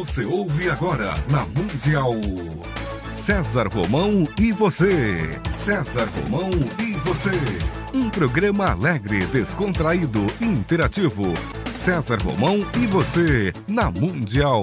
Você ouve agora na Mundial. César Romão e você. César Romão e você. Um programa alegre, descontraído e interativo. César Romão e você na Mundial.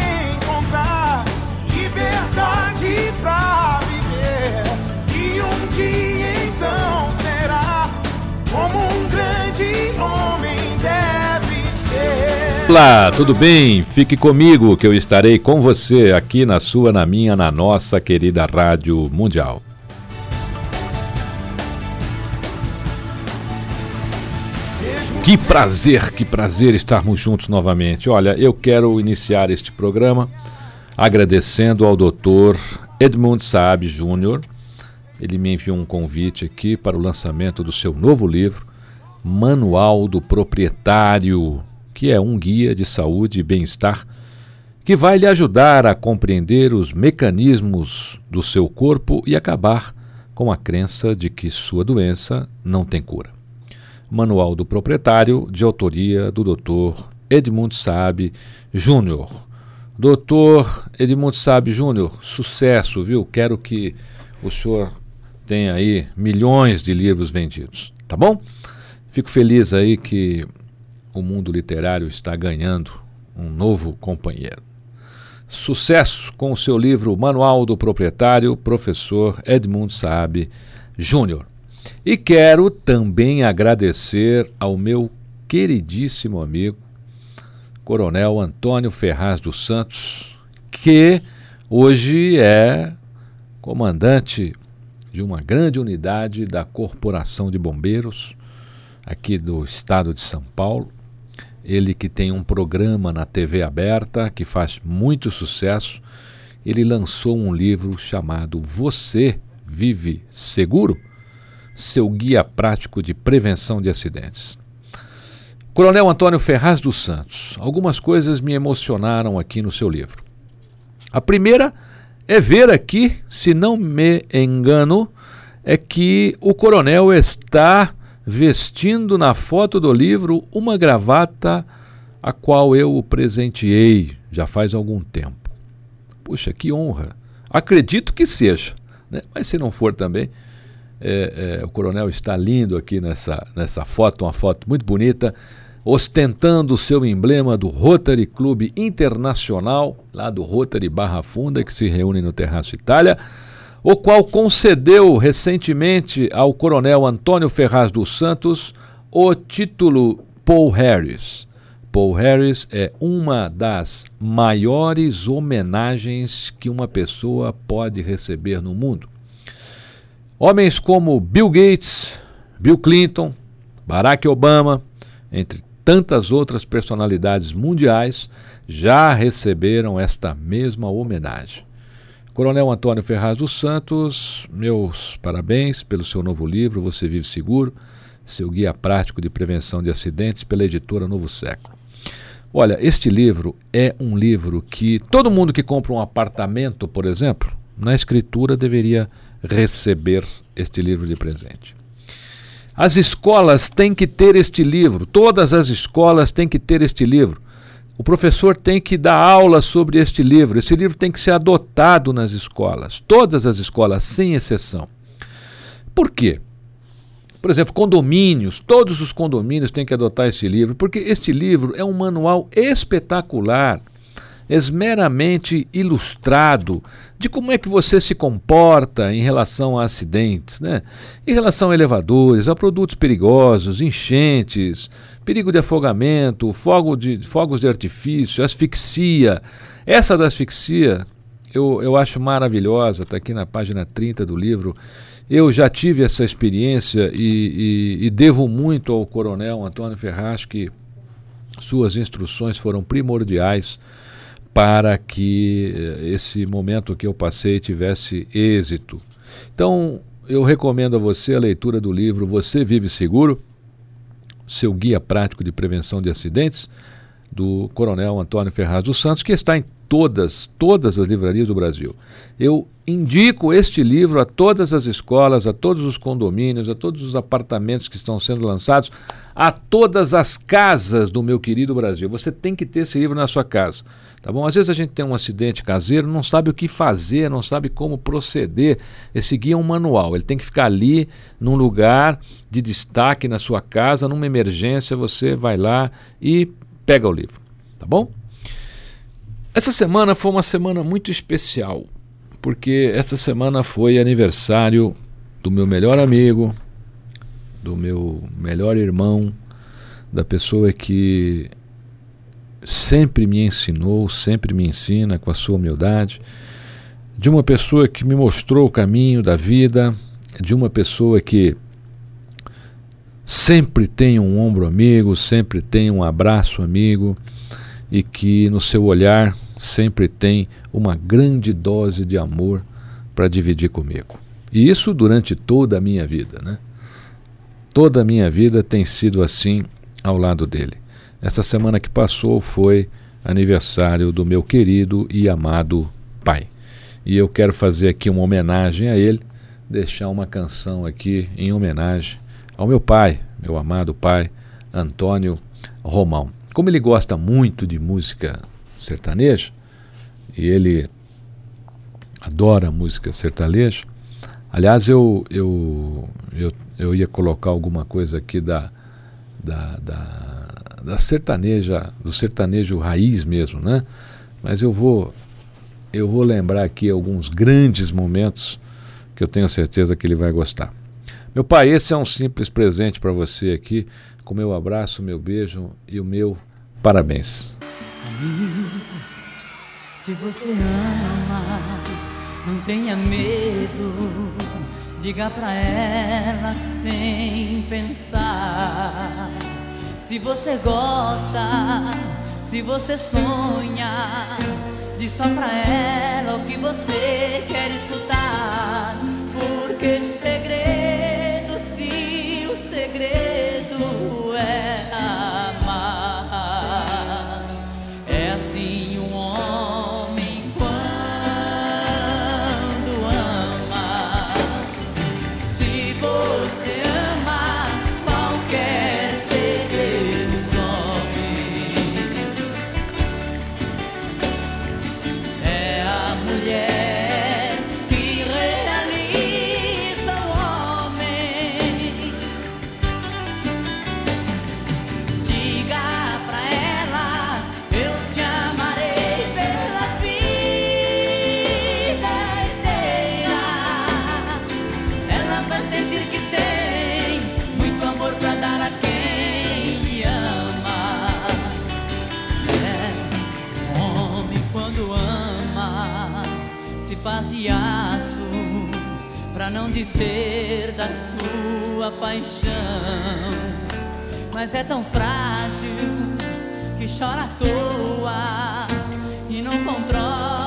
liberdade pra viver. E um dia então será como um grande homem deve ser. Olá, tudo bem? Fique comigo que eu estarei com você aqui na sua, na minha, na nossa querida Rádio Mundial. Que prazer, que prazer estarmos juntos novamente. Olha, eu quero iniciar este programa agradecendo ao doutor Edmund Saab Júnior. Ele me enviou um convite aqui para o lançamento do seu novo livro, Manual do Proprietário, que é um guia de saúde e bem-estar que vai lhe ajudar a compreender os mecanismos do seu corpo e acabar com a crença de que sua doença não tem cura. Manual do Proprietário, de autoria do Dr. Edmund Saab Júnior. Doutor Edmundo Sabe Júnior, sucesso, viu? Quero que o senhor tenha aí milhões de livros vendidos, tá bom? Fico feliz aí que o mundo literário está ganhando um novo companheiro. Sucesso com o seu livro Manual do Proprietário, professor Edmundo Saab Júnior. E quero também agradecer ao meu queridíssimo amigo Coronel Antônio Ferraz dos Santos, que hoje é comandante de uma grande unidade da Corporação de Bombeiros aqui do estado de São Paulo. Ele que tem um programa na TV aberta que faz muito sucesso. Ele lançou um livro chamado Você Vive Seguro? Seu guia prático de prevenção de acidentes. Coronel Antônio Ferraz dos Santos, algumas coisas me emocionaram aqui no seu livro. A primeira é ver aqui, se não me engano, é que o coronel está vestindo na foto do livro uma gravata a qual eu o presenteei já faz algum tempo. Puxa, que honra! Acredito que seja, né? mas se não for também, é, é, o coronel está lindo aqui nessa, nessa foto, uma foto muito bonita, ostentando o seu emblema do Rotary Clube Internacional, lá do Rotary Barra Funda, que se reúne no Terraço Itália, o qual concedeu recentemente ao coronel Antônio Ferraz dos Santos o título Paul Harris. Paul Harris é uma das maiores homenagens que uma pessoa pode receber no mundo. Homens como Bill Gates, Bill Clinton, Barack Obama, entre tantas outras personalidades mundiais, já receberam esta mesma homenagem. Coronel Antônio Ferraz dos Santos, meus parabéns pelo seu novo livro, Você Vive Seguro, seu guia prático de prevenção de acidentes pela editora Novo Século. Olha, este livro é um livro que todo mundo que compra um apartamento, por exemplo, na escritura deveria receber este livro de presente. As escolas têm que ter este livro, todas as escolas têm que ter este livro. O professor tem que dar aula sobre este livro. Esse livro tem que ser adotado nas escolas, todas as escolas, sem exceção. Por quê? Por exemplo, condomínios, todos os condomínios têm que adotar este livro, porque este livro é um manual espetacular esmeramente ilustrado de como é que você se comporta em relação a acidentes, né? em relação a elevadores, a produtos perigosos, enchentes, perigo de afogamento, fogo de, fogos de artifício, asfixia. Essa da asfixia eu, eu acho maravilhosa, está aqui na página 30 do livro. Eu já tive essa experiência e, e, e devo muito ao coronel Antônio Ferraz, que suas instruções foram primordiais para que eh, esse momento que eu passei tivesse êxito. Então, eu recomendo a você a leitura do livro Você Vive Seguro, seu guia prático de prevenção de acidentes, do Coronel Antônio Ferraz dos Santos, que está em todas, todas as livrarias do Brasil. Eu indico este livro a todas as escolas, a todos os condomínios, a todos os apartamentos que estão sendo lançados, a todas as casas do meu querido Brasil. Você tem que ter esse livro na sua casa. Tá bom? Às vezes a gente tem um acidente caseiro, não sabe o que fazer, não sabe como proceder. Esse guia é um manual, ele tem que ficar ali num lugar de destaque na sua casa, numa emergência, você vai lá e pega o livro, tá bom? Essa semana foi uma semana muito especial, porque essa semana foi aniversário do meu melhor amigo, do meu melhor irmão, da pessoa que sempre me ensinou, sempre me ensina com a sua humildade, de uma pessoa que me mostrou o caminho da vida, de uma pessoa que sempre tem um ombro amigo, sempre tem um abraço amigo e que no seu olhar sempre tem uma grande dose de amor para dividir comigo. E isso durante toda a minha vida, né? Toda a minha vida tem sido assim ao lado dele. Esta semana que passou foi aniversário do meu querido e amado pai. E eu quero fazer aqui uma homenagem a ele, deixar uma canção aqui em homenagem ao meu pai, meu amado pai, Antônio Romão. Como ele gosta muito de música sertaneja, e ele adora música sertaneja, aliás, eu, eu, eu, eu ia colocar alguma coisa aqui da, da, da da sertaneja, do sertanejo raiz mesmo, né? Mas eu vou eu vou lembrar aqui alguns grandes momentos que eu tenho certeza que ele vai gostar. Meu pai, esse é um simples presente para você aqui, com meu abraço, meu beijo e o meu parabéns. Se você ama, não tenha medo, diga pra ela sem pensar se você gosta, se você sonha, diz só pra ela o que você quer escutar. Porque segredo, faz aço pra não dizer da sua paixão. Mas é tão frágil que chora à toa e não controla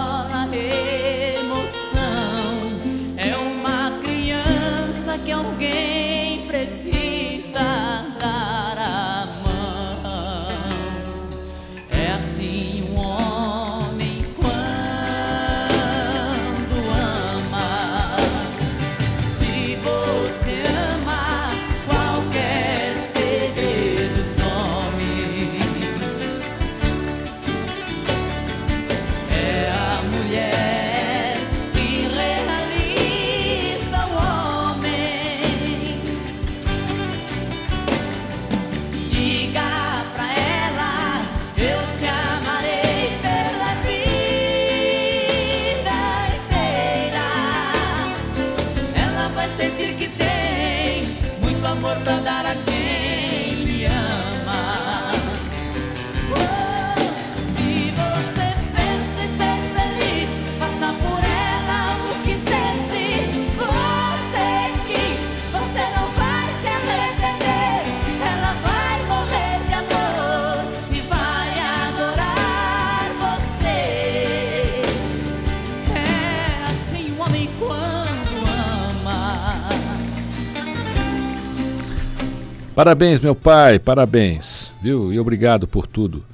Parabéns, meu pai, parabéns, viu? E obrigado por tudo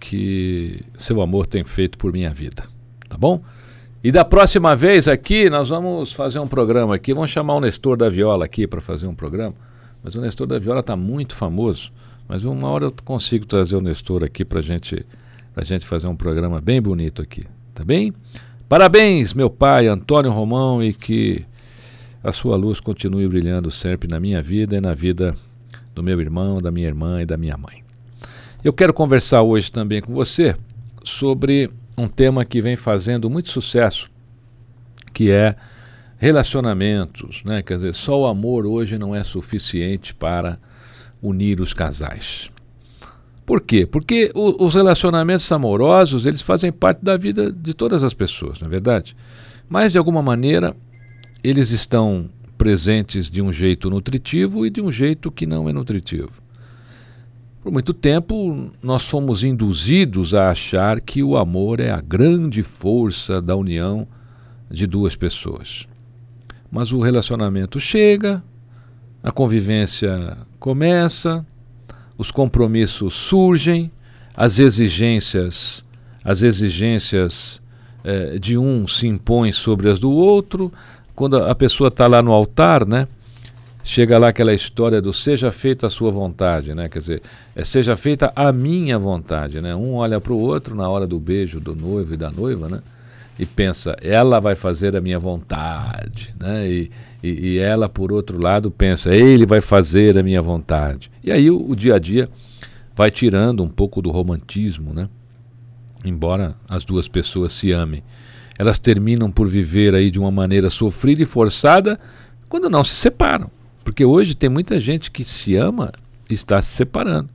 que seu amor tem feito por minha vida, tá bom? E da próxima vez aqui, nós vamos fazer um programa aqui, vamos chamar o Nestor da Viola aqui para fazer um programa, mas o Nestor da Viola está muito famoso, mas uma hora eu consigo trazer o Nestor aqui para gente, a gente fazer um programa bem bonito aqui, tá bem? Parabéns, meu pai, Antônio Romão, e que a sua luz continue brilhando sempre na minha vida e na vida do meu irmão, da minha irmã e da minha mãe. Eu quero conversar hoje também com você sobre um tema que vem fazendo muito sucesso, que é relacionamentos, né? Quer dizer, só o amor hoje não é suficiente para unir os casais. Por quê? Porque o, os relacionamentos amorosos, eles fazem parte da vida de todas as pessoas, não é verdade? Mas de alguma maneira eles estão presentes de um jeito nutritivo e de um jeito que não é nutritivo. Por muito tempo, nós fomos induzidos a achar que o amor é a grande força da união de duas pessoas. Mas o relacionamento chega, a convivência começa, os compromissos surgem, as exigências, as exigências eh, de um se impõem sobre as do outro, quando a pessoa está lá no altar, né? Chega lá aquela história do seja feita a sua vontade, né? Quer dizer, é seja feita a minha vontade, né? Um olha para o outro na hora do beijo do noivo e da noiva, né? E pensa, ela vai fazer a minha vontade, né? E, e, e ela, por outro lado, pensa, ele vai fazer a minha vontade. E aí o, o dia a dia vai tirando um pouco do romantismo, né? Embora as duas pessoas se amem elas terminam por viver aí de uma maneira sofrida e forçada quando não se separam. Porque hoje tem muita gente que se ama e está se separando.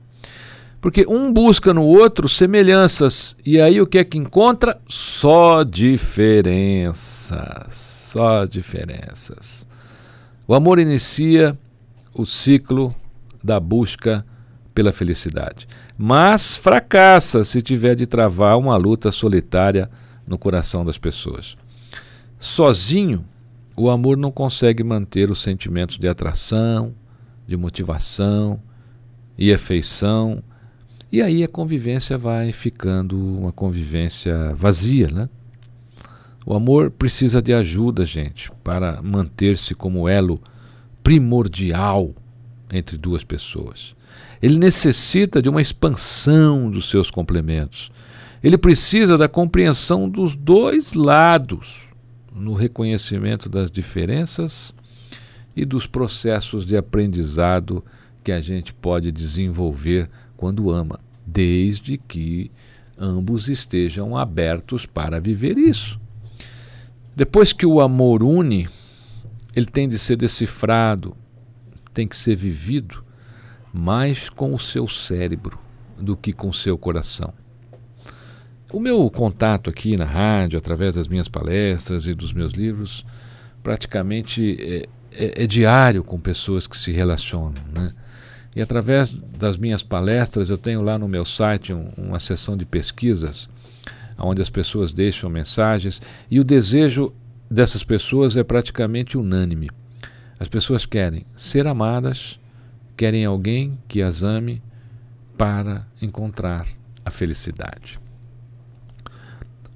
Porque um busca no outro semelhanças, e aí o que é que encontra? Só diferenças. Só diferenças. O amor inicia o ciclo da busca pela felicidade, mas fracassa se tiver de travar uma luta solitária no coração das pessoas. Sozinho, o amor não consegue manter os sentimentos de atração, de motivação e afeição. E aí a convivência vai ficando uma convivência vazia, né? O amor precisa de ajuda, gente, para manter-se como elo primordial entre duas pessoas. Ele necessita de uma expansão dos seus complementos, ele precisa da compreensão dos dois lados, no reconhecimento das diferenças e dos processos de aprendizado que a gente pode desenvolver quando ama, desde que ambos estejam abertos para viver isso. Depois que o amor une, ele tem de ser decifrado, tem que ser vivido mais com o seu cérebro do que com o seu coração. O meu contato aqui na rádio, através das minhas palestras e dos meus livros, praticamente é, é, é diário com pessoas que se relacionam. Né? E através das minhas palestras, eu tenho lá no meu site um, uma seção de pesquisas, onde as pessoas deixam mensagens, e o desejo dessas pessoas é praticamente unânime. As pessoas querem ser amadas, querem alguém que as ame para encontrar a felicidade.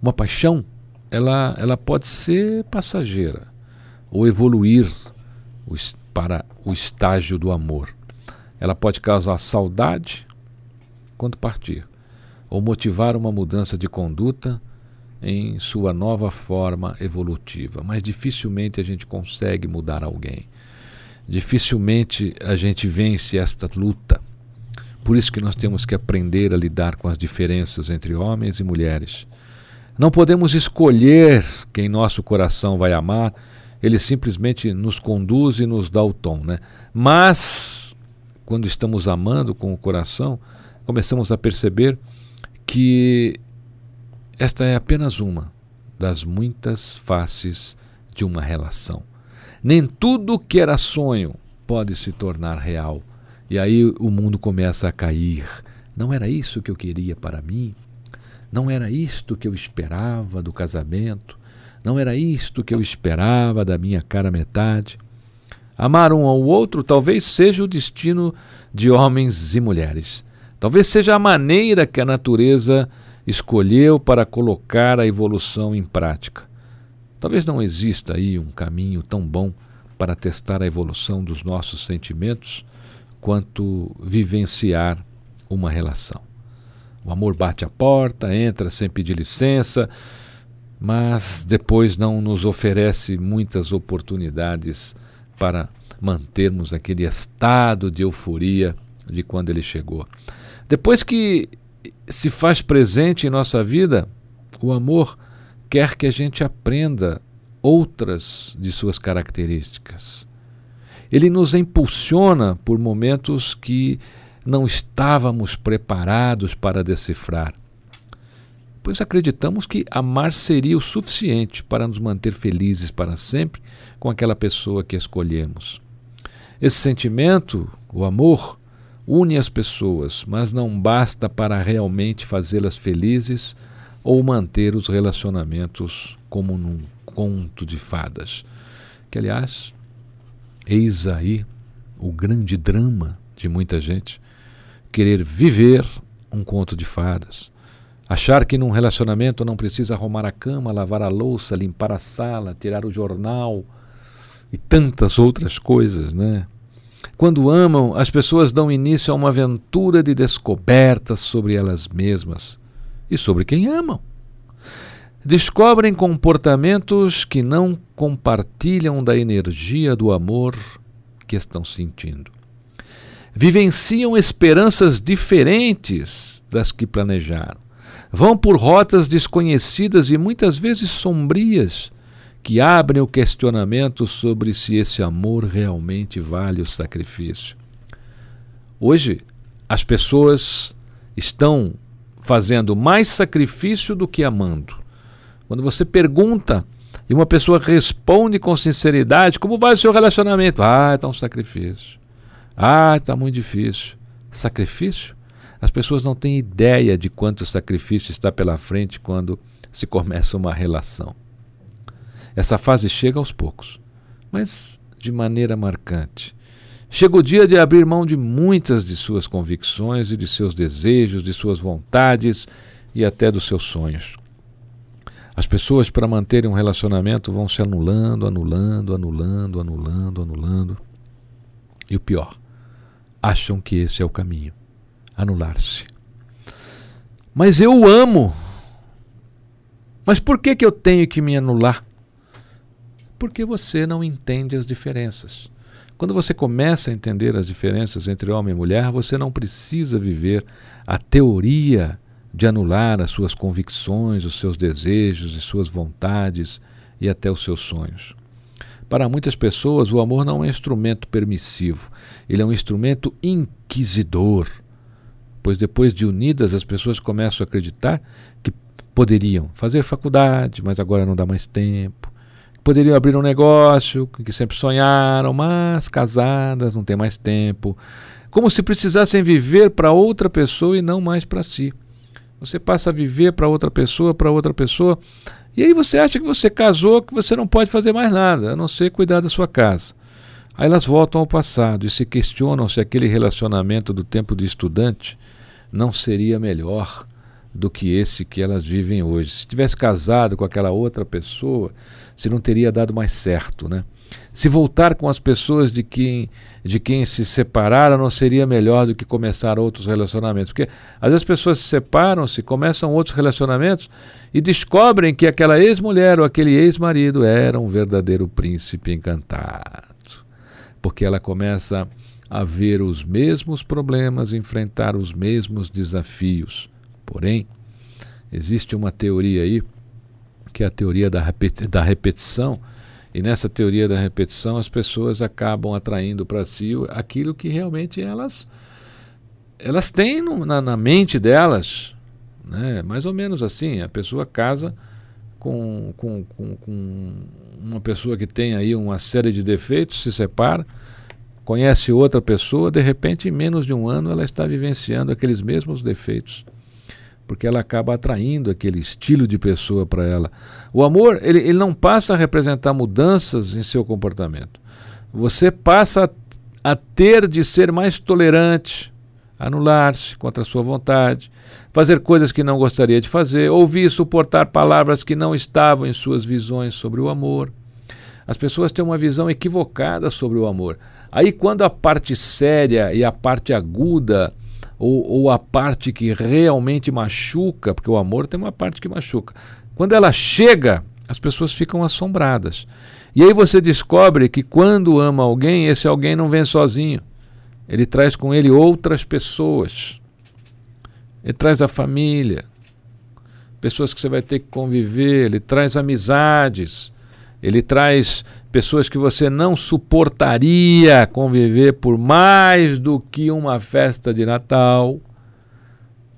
Uma paixão, ela, ela pode ser passageira ou evoluir para o estágio do amor. Ela pode causar saudade quando partir, ou motivar uma mudança de conduta em sua nova forma evolutiva. Mas dificilmente a gente consegue mudar alguém. Dificilmente a gente vence esta luta. Por isso que nós temos que aprender a lidar com as diferenças entre homens e mulheres não podemos escolher quem nosso coração vai amar, ele simplesmente nos conduz e nos dá o tom. Né? Mas, quando estamos amando com o coração, começamos a perceber que esta é apenas uma das muitas faces de uma relação. Nem tudo que era sonho pode se tornar real. E aí o mundo começa a cair. Não era isso que eu queria para mim? Não era isto que eu esperava do casamento, não era isto que eu esperava da minha cara metade. Amar um ao outro talvez seja o destino de homens e mulheres. Talvez seja a maneira que a natureza escolheu para colocar a evolução em prática. Talvez não exista aí um caminho tão bom para testar a evolução dos nossos sentimentos quanto vivenciar uma relação. O amor bate a porta, entra sem pedir licença, mas depois não nos oferece muitas oportunidades para mantermos aquele estado de euforia de quando ele chegou. Depois que se faz presente em nossa vida, o amor quer que a gente aprenda outras de suas características. Ele nos impulsiona por momentos que não estávamos preparados para decifrar. Pois acreditamos que amar seria o suficiente para nos manter felizes para sempre com aquela pessoa que escolhemos. Esse sentimento, o amor, une as pessoas, mas não basta para realmente fazê-las felizes ou manter os relacionamentos como num conto de fadas. Que, aliás, eis aí o grande drama de muita gente querer viver um conto de fadas. Achar que num relacionamento não precisa arrumar a cama, lavar a louça, limpar a sala, tirar o jornal e tantas outras coisas, né? Quando amam, as pessoas dão início a uma aventura de descobertas sobre elas mesmas e sobre quem amam. Descobrem comportamentos que não compartilham da energia do amor que estão sentindo vivenciam esperanças diferentes das que planejaram. Vão por rotas desconhecidas e muitas vezes sombrias, que abrem o questionamento sobre se esse amor realmente vale o sacrifício. Hoje, as pessoas estão fazendo mais sacrifício do que amando. Quando você pergunta e uma pessoa responde com sinceridade: Como vai o seu relacionamento? Ah, está um sacrifício. Ah, está muito difícil. Sacrifício? As pessoas não têm ideia de quanto sacrifício está pela frente quando se começa uma relação. Essa fase chega aos poucos, mas de maneira marcante. Chega o dia de abrir mão de muitas de suas convicções e de seus desejos, de suas vontades e até dos seus sonhos. As pessoas, para manterem um relacionamento, vão se anulando, anulando, anulando, anulando, anulando. E o pior, acham que esse é o caminho anular-se. Mas eu o amo. Mas por que, que eu tenho que me anular? Porque você não entende as diferenças. Quando você começa a entender as diferenças entre homem e mulher, você não precisa viver a teoria de anular as suas convicções, os seus desejos e suas vontades e até os seus sonhos. Para muitas pessoas, o amor não é um instrumento permissivo, ele é um instrumento inquisidor. Pois depois de unidas, as pessoas começam a acreditar que poderiam fazer faculdade, mas agora não dá mais tempo. Poderiam abrir um negócio que sempre sonharam, mas casadas não tem mais tempo. Como se precisassem viver para outra pessoa e não mais para si. Você passa a viver para outra pessoa, para outra pessoa, e aí você acha que você casou, que você não pode fazer mais nada, a não ser cuidar da sua casa. Aí elas voltam ao passado e se questionam se aquele relacionamento do tempo de estudante não seria melhor do que esse que elas vivem hoje. Se tivesse casado com aquela outra pessoa, se não teria dado mais certo, né? Se voltar com as pessoas de quem, de quem se separaram não seria melhor do que começar outros relacionamentos. Porque às vezes as pessoas se separam, se começam outros relacionamentos e descobrem que aquela ex-mulher ou aquele ex-marido era um verdadeiro príncipe encantado. Porque ela começa a ver os mesmos problemas, enfrentar os mesmos desafios. Porém, existe uma teoria aí, que é a teoria da, repeti da repetição e nessa teoria da repetição, as pessoas acabam atraindo para si aquilo que realmente elas elas têm no, na, na, mente delas. Né? Mais ou menos assim, a pessoa casa com, com, com, com uma pessoa que tem aí uma série de defeitos, se separa, conhece outra pessoa, de repente, em menos de um ano, ela está vivenciando aqueles mesmos defeitos porque ela acaba atraindo aquele estilo de pessoa para ela. O amor, ele, ele não passa a representar mudanças em seu comportamento. Você passa a, a ter de ser mais tolerante, anular-se contra a sua vontade, fazer coisas que não gostaria de fazer, ouvir e suportar palavras que não estavam em suas visões sobre o amor. As pessoas têm uma visão equivocada sobre o amor. Aí, quando a parte séria e a parte aguda, ou, ou a parte que realmente machuca, porque o amor tem uma parte que machuca, quando ela chega, as pessoas ficam assombradas. E aí você descobre que quando ama alguém, esse alguém não vem sozinho. Ele traz com ele outras pessoas. Ele traz a família, pessoas que você vai ter que conviver, ele traz amizades, ele traz pessoas que você não suportaria conviver por mais do que uma festa de Natal.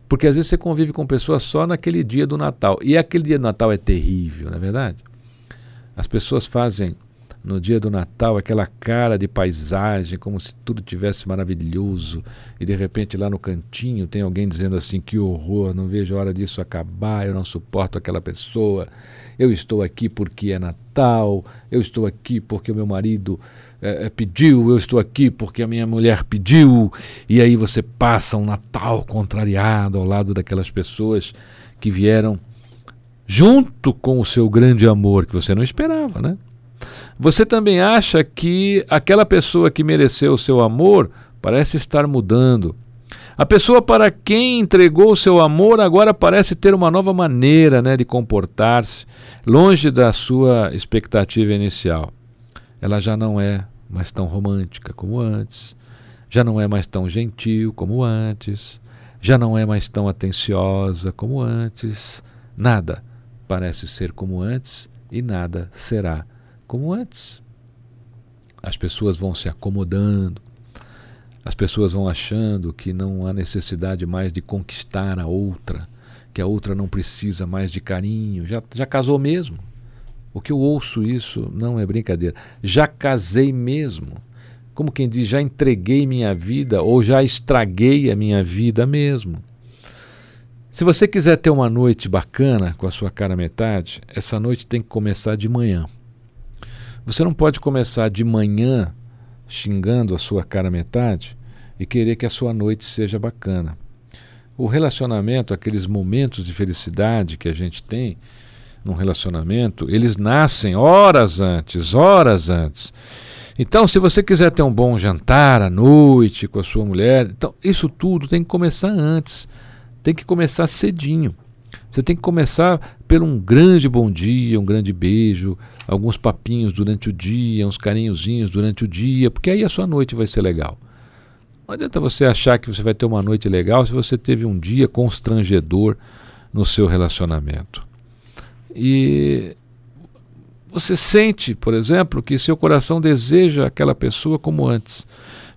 Porque às vezes você convive com pessoas só naquele dia do Natal. E aquele dia do Natal é terrível, não é verdade? As pessoas fazem no dia do Natal, aquela cara de paisagem, como se tudo tivesse maravilhoso, e de repente lá no cantinho tem alguém dizendo assim: que horror, não vejo a hora disso acabar, eu não suporto aquela pessoa, eu estou aqui porque é Natal, eu estou aqui porque o meu marido é, pediu, eu estou aqui porque a minha mulher pediu, e aí você passa um Natal contrariado ao lado daquelas pessoas que vieram junto com o seu grande amor que você não esperava, né? Você também acha que aquela pessoa que mereceu o seu amor parece estar mudando. A pessoa para quem entregou o seu amor agora parece ter uma nova maneira né, de comportar-se, longe da sua expectativa inicial. Ela já não é mais tão romântica como antes, já não é mais tão gentil como antes, já não é mais tão atenciosa como antes. Nada parece ser como antes e nada será como antes. As pessoas vão se acomodando, as pessoas vão achando que não há necessidade mais de conquistar a outra, que a outra não precisa mais de carinho, já, já casou mesmo. O que eu ouço isso não é brincadeira. Já casei mesmo. Como quem diz, já entreguei minha vida ou já estraguei a minha vida mesmo. Se você quiser ter uma noite bacana com a sua cara metade, essa noite tem que começar de manhã. Você não pode começar de manhã xingando a sua cara metade e querer que a sua noite seja bacana. O relacionamento, aqueles momentos de felicidade que a gente tem num relacionamento, eles nascem horas antes, horas antes. Então, se você quiser ter um bom jantar à noite com a sua mulher, então isso tudo tem que começar antes. Tem que começar cedinho. Você tem que começar por um grande bom dia, um grande beijo, alguns papinhos durante o dia, uns carinhozinhos durante o dia, porque aí a sua noite vai ser legal. Não adianta você achar que você vai ter uma noite legal se você teve um dia constrangedor no seu relacionamento. E você sente, por exemplo, que seu coração deseja aquela pessoa como antes.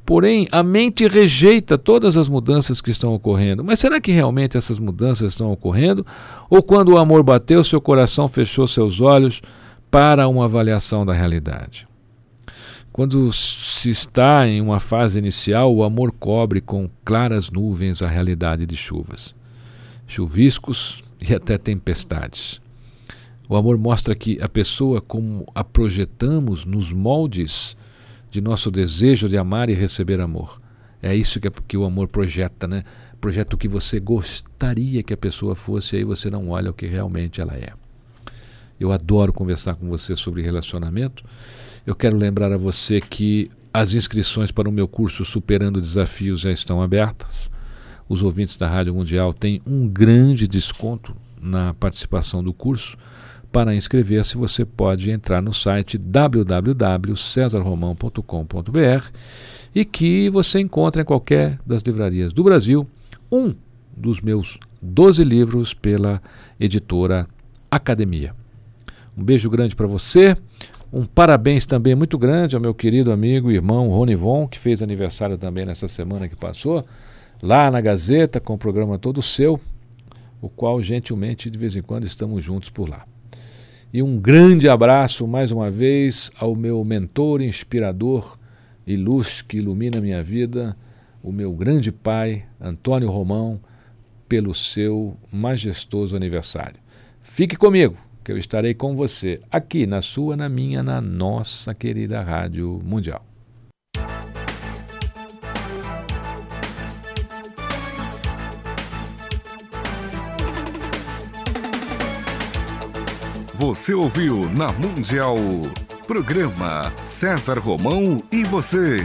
Porém, a mente rejeita todas as mudanças que estão ocorrendo. Mas será que realmente essas mudanças estão ocorrendo? Ou quando o amor bateu, seu coração fechou seus olhos para uma avaliação da realidade? Quando se está em uma fase inicial, o amor cobre com claras nuvens a realidade de chuvas, chuviscos e até tempestades. O amor mostra que a pessoa, como a projetamos nos moldes de nosso desejo de amar e receber amor. É isso que, é, que o amor projeta, né? Projeta o que você gostaria que a pessoa fosse, e aí você não olha o que realmente ela é. Eu adoro conversar com você sobre relacionamento. Eu quero lembrar a você que as inscrições para o meu curso Superando Desafios já estão abertas. Os ouvintes da Rádio Mundial têm um grande desconto na participação do curso. Para inscrever-se, você pode entrar no site www.cesarromão.com.br e que você encontra em qualquer das livrarias do Brasil um dos meus 12 livros pela editora Academia. Um beijo grande para você. Um parabéns também muito grande ao meu querido amigo e irmão Rony Von, que fez aniversário também nessa semana que passou, lá na Gazeta, com o programa todo seu, o qual gentilmente de vez em quando estamos juntos por lá. E um grande abraço mais uma vez ao meu mentor, inspirador e luz que ilumina minha vida, o meu grande pai, Antônio Romão, pelo seu majestoso aniversário. Fique comigo, que eu estarei com você, aqui na sua, na minha, na nossa querida Rádio Mundial. Você ouviu na Mundial. Programa César Romão e você.